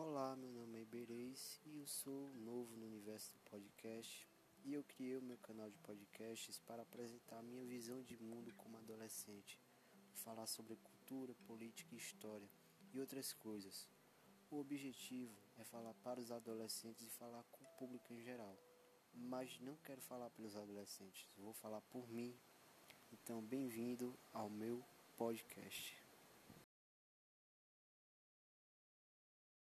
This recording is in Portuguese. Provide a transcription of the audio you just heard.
Olá, meu nome é Iberês e eu sou novo no universo do podcast e eu criei o meu canal de podcasts para apresentar a minha visão de mundo como adolescente, falar sobre cultura, política e história e outras coisas. O objetivo é falar para os adolescentes e falar com o público em geral, mas não quero falar pelos adolescentes, vou falar por mim. Então, bem-vindo ao meu podcast.